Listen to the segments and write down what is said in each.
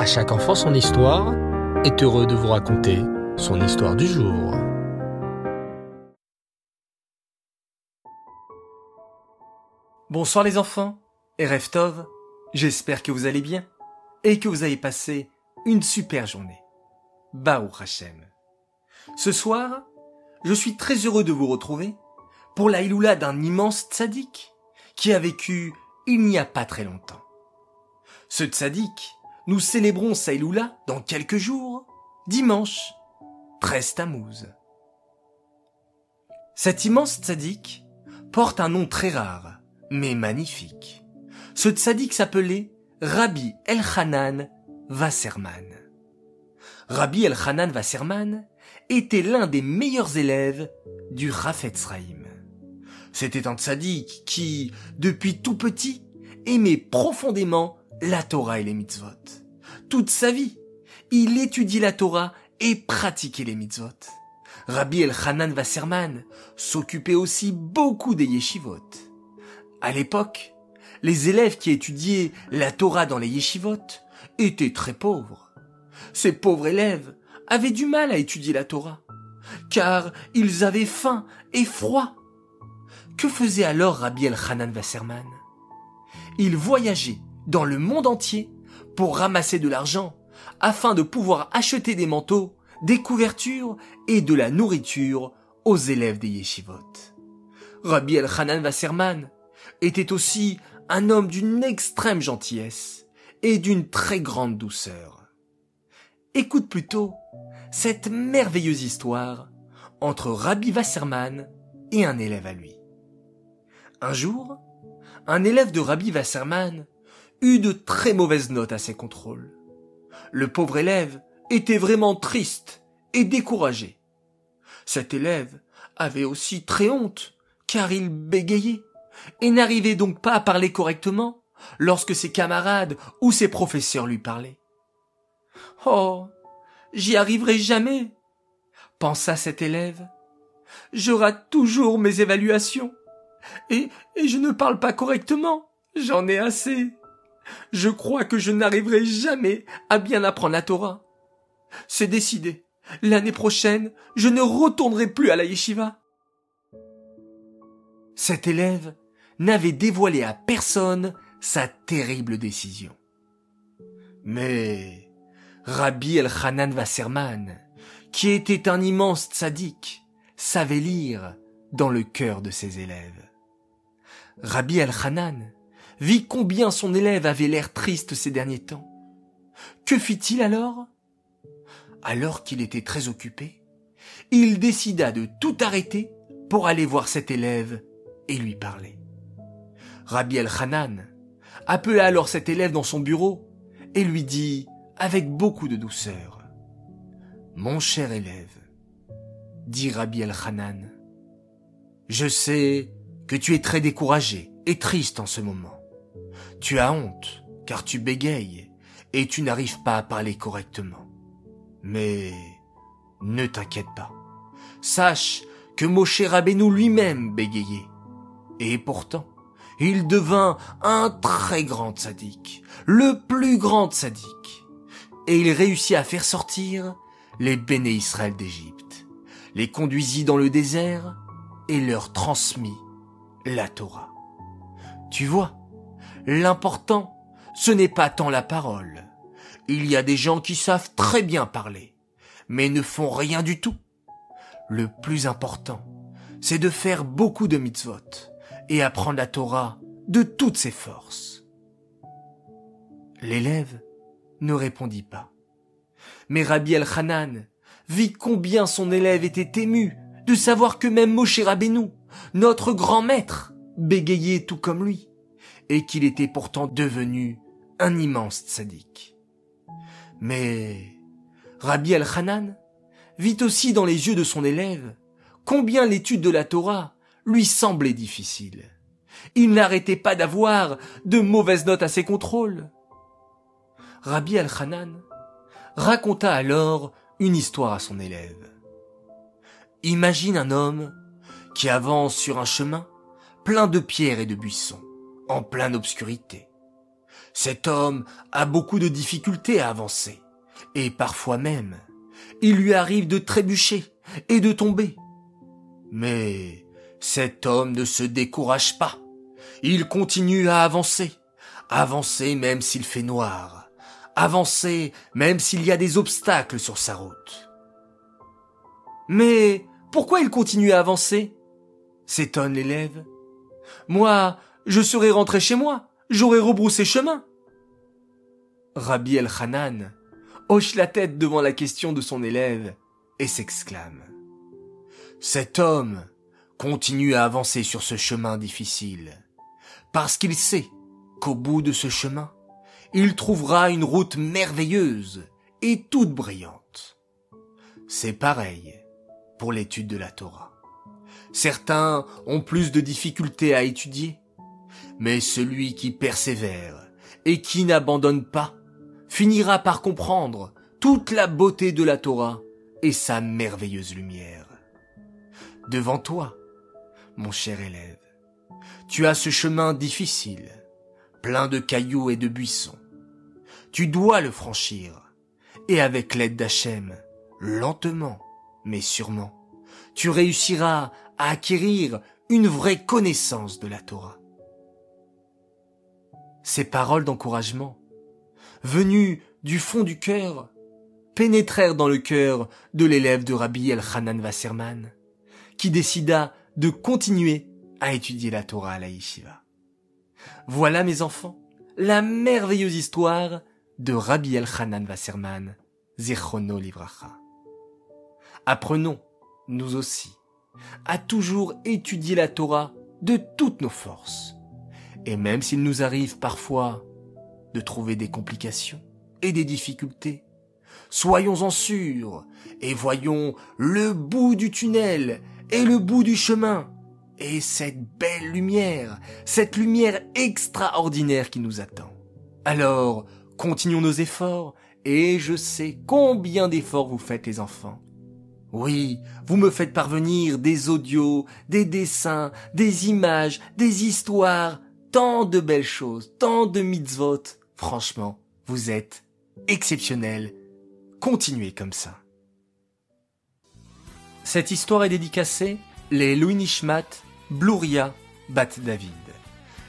À chaque enfant son histoire est heureux de vous raconter son histoire du jour. Bonsoir les enfants et Reftov, j'espère que vous allez bien et que vous avez passé une super journée. Baou Hashem. Ce soir, je suis très heureux de vous retrouver pour la Iloula d'un immense tzaddik qui a vécu il n'y a pas très longtemps. Ce tzaddik, nous célébrons sa Iloula dans quelques jours, dimanche 13 Tammuz. Cet immense tzaddik porte un nom très rare, mais magnifique. Ce tzaddik s'appelait Rabbi Elchanan Wasserman. Rabbi Elchanan Wasserman était l'un des meilleurs élèves du Rafetz C'était un tzaddik qui, depuis tout petit, aimait profondément la Torah et les mitzvot. Toute sa vie, il étudiait la Torah et pratiquait les mitzvot. Rabbi Elchanan Wasserman s'occupait aussi beaucoup des yeshivot. À l'époque, les élèves qui étudiaient la Torah dans les yeshivot étaient très pauvres. Ces pauvres élèves avaient du mal à étudier la Torah, car ils avaient faim et froid. Que faisait alors Rabbi El-Hanan Wasserman? Il voyageait dans le monde entier pour ramasser de l'argent afin de pouvoir acheter des manteaux, des couvertures et de la nourriture aux élèves des yeshivot. Rabbi El-Hanan Wasserman était aussi un homme d'une extrême gentillesse et d'une très grande douceur. Écoute plutôt cette merveilleuse histoire entre Rabbi Wasserman et un élève à lui. Un jour, un élève de Rabbi Wasserman eut de très mauvaises notes à ses contrôles. Le pauvre élève était vraiment triste et découragé. Cet élève avait aussi très honte, car il bégayait et n'arrivait donc pas à parler correctement lorsque ses camarades ou ses professeurs lui parlaient. Oh, j'y arriverai jamais, pensa cet élève. Je rate toujours mes évaluations. Et, et je ne parle pas correctement. J'en ai assez. Je crois que je n'arriverai jamais à bien apprendre la Torah. C'est décidé. L'année prochaine, je ne retournerai plus à la yeshiva. Cet élève n'avait dévoilé à personne sa terrible décision. Mais Rabbi El-Hanan Wasserman, qui était un immense tzaddik, savait lire dans le cœur de ses élèves. Rabbi El-Hanan vit combien son élève avait l'air triste ces derniers temps. Que fit-il alors? Alors qu'il était très occupé, il décida de tout arrêter pour aller voir cet élève et lui parler. Rabbi El-Hanan appela alors cet élève dans son bureau et lui dit avec beaucoup de douceur Mon cher élève, dit Rabbi El-Hanan, je sais que tu es très découragé et triste en ce moment. Tu as honte car tu bégayes et tu n'arrives pas à parler correctement. Mais ne t'inquiète pas. Sache que Moshe Rabbeinu lui-même bégayait. Et pourtant, il devint un très grand sadique, le plus grand sadique. Et il réussit à faire sortir les béné Israël d'Égypte, les conduisit dans le désert et leur transmit la Torah. Tu vois, l'important, ce n'est pas tant la parole. Il y a des gens qui savent très bien parler, mais ne font rien du tout. Le plus important, c'est de faire beaucoup de mitzvot et apprendre la Torah de toutes ses forces. L'élève ne répondit pas. Mais Rabbi El-Hanan vit combien son élève était ému de savoir que même Moshe Rabbeinu, notre grand maître, bégayait tout comme lui, et qu'il était pourtant devenu un immense tzaddik. Mais Rabbi El-Hanan vit aussi dans les yeux de son élève combien l'étude de la Torah lui semblait difficile. Il n'arrêtait pas d'avoir de mauvaises notes à ses contrôles. Rabbi Al-Hanan raconta alors une histoire à son élève. Imagine un homme qui avance sur un chemin plein de pierres et de buissons, en pleine obscurité. Cet homme a beaucoup de difficultés à avancer. Et parfois même, il lui arrive de trébucher et de tomber. Mais cet homme ne se décourage pas. Il continue à avancer. Avancer même s'il fait noir. Avancer même s'il y a des obstacles sur sa route. Mais pourquoi il continue à avancer? s'étonne l'élève. Moi, je serais rentré chez moi, j'aurais rebroussé chemin. Rabbi El-Hanan hoche la tête devant la question de son élève et s'exclame. Cet homme continue à avancer sur ce chemin difficile, parce qu'il sait qu'au bout de ce chemin, il trouvera une route merveilleuse et toute brillante. C'est pareil pour l'étude de la Torah. Certains ont plus de difficultés à étudier, mais celui qui persévère et qui n'abandonne pas finira par comprendre toute la beauté de la Torah et sa merveilleuse lumière. Devant toi, mon cher élève, tu as ce chemin difficile, plein de cailloux et de buissons. Tu dois le franchir, et avec l'aide d'Hachem, lentement, mais sûrement, tu réussiras à acquérir une vraie connaissance de la Torah. Ces paroles d'encouragement, venues du fond du cœur, pénétrèrent dans le cœur de l'élève de Rabbi El-Hanan Wasserman, qui décida de continuer à étudier la Torah à la. Voilà, mes enfants, la merveilleuse histoire de Rabbi El-Hanan Wasserman, Zichrono Livracha. Apprenons, nous aussi, à toujours étudier la Torah de toutes nos forces. Et même s'il nous arrive parfois de trouver des complications et des difficultés, soyons-en sûrs et voyons le bout du tunnel et le bout du chemin et cette belle lumière, cette lumière extraordinaire qui nous attend. Alors, continuons nos efforts et je sais combien d'efforts vous faites les enfants oui, vous me faites parvenir des audios, des dessins, des images, des histoires, tant de belles choses, tant de mitzvot. Franchement, vous êtes exceptionnels. Continuez comme ça. Cette histoire est dédicacée les Louis Nishmat, Bluria, Bat David.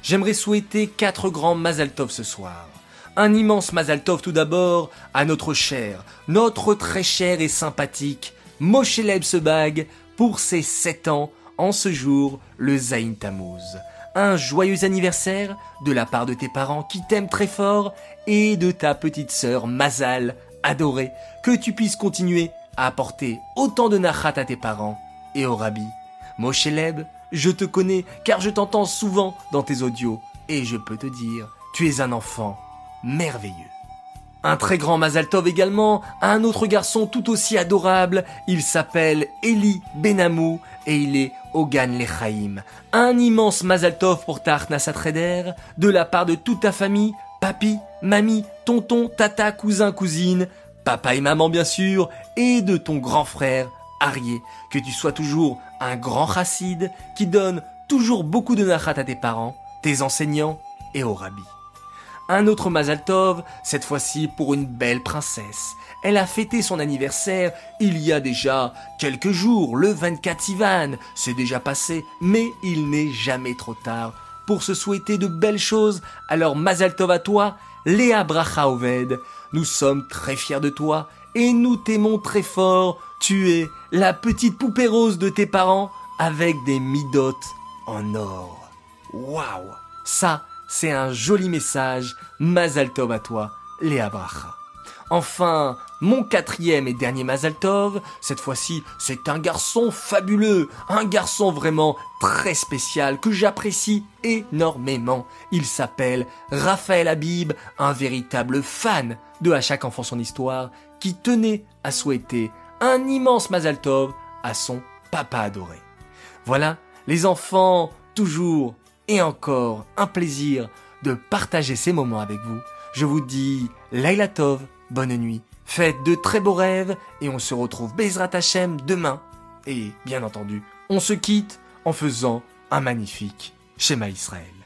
J'aimerais souhaiter quatre grands Mazaltov ce soir. Un immense Mazaltov tout d'abord à notre cher, notre très cher et sympathique Mosheleb Sebag pour ses 7 ans en ce jour, le Zain Tammuz. Un joyeux anniversaire de la part de tes parents qui t'aiment très fort et de ta petite sœur Mazal, adorée, que tu puisses continuer à apporter autant de nachat à tes parents et au rabbi. Mosheleb, je te connais car je t'entends souvent dans tes audios et je peux te dire, tu es un enfant merveilleux. Un très grand Mazaltov également un autre garçon tout aussi adorable. Il s'appelle Eli Benamou et il est Ogan Lechaim. Un immense Mazaltov pour ta Treder de la part de toute ta famille, papi, mamie, tonton, tata, cousin, cousine, papa et maman bien sûr, et de ton grand frère Arié. Que tu sois toujours un grand chassid qui donne toujours beaucoup de nachat à tes parents, tes enseignants et au rabbi. Un autre Mazaltov, cette fois-ci pour une belle princesse. Elle a fêté son anniversaire il y a déjà quelques jours, le 24 Ivan. C'est déjà passé, mais il n'est jamais trop tard pour se souhaiter de belles choses. Alors Mazaltov à toi, Léa Brachaoved. Nous sommes très fiers de toi et nous t'aimons très fort. Tu es la petite poupée rose de tes parents avec des midotes en or. Waouh Ça, c'est un joli message. Mazaltov à toi, Léa Bracha. Enfin, mon quatrième et dernier Mazaltov, cette fois-ci, c'est un garçon fabuleux, un garçon vraiment très spécial que j'apprécie énormément. Il s'appelle Raphaël Habib, un véritable fan de À chaque enfant son histoire, qui tenait à souhaiter un immense Mazaltov à son papa adoré. Voilà, les enfants, toujours et encore un plaisir de partager ces moments avec vous. Je vous dis Laila Tov, bonne nuit, faites de très beaux rêves et on se retrouve Bezrat Hashem demain. Et bien entendu, on se quitte en faisant un magnifique schéma Israël.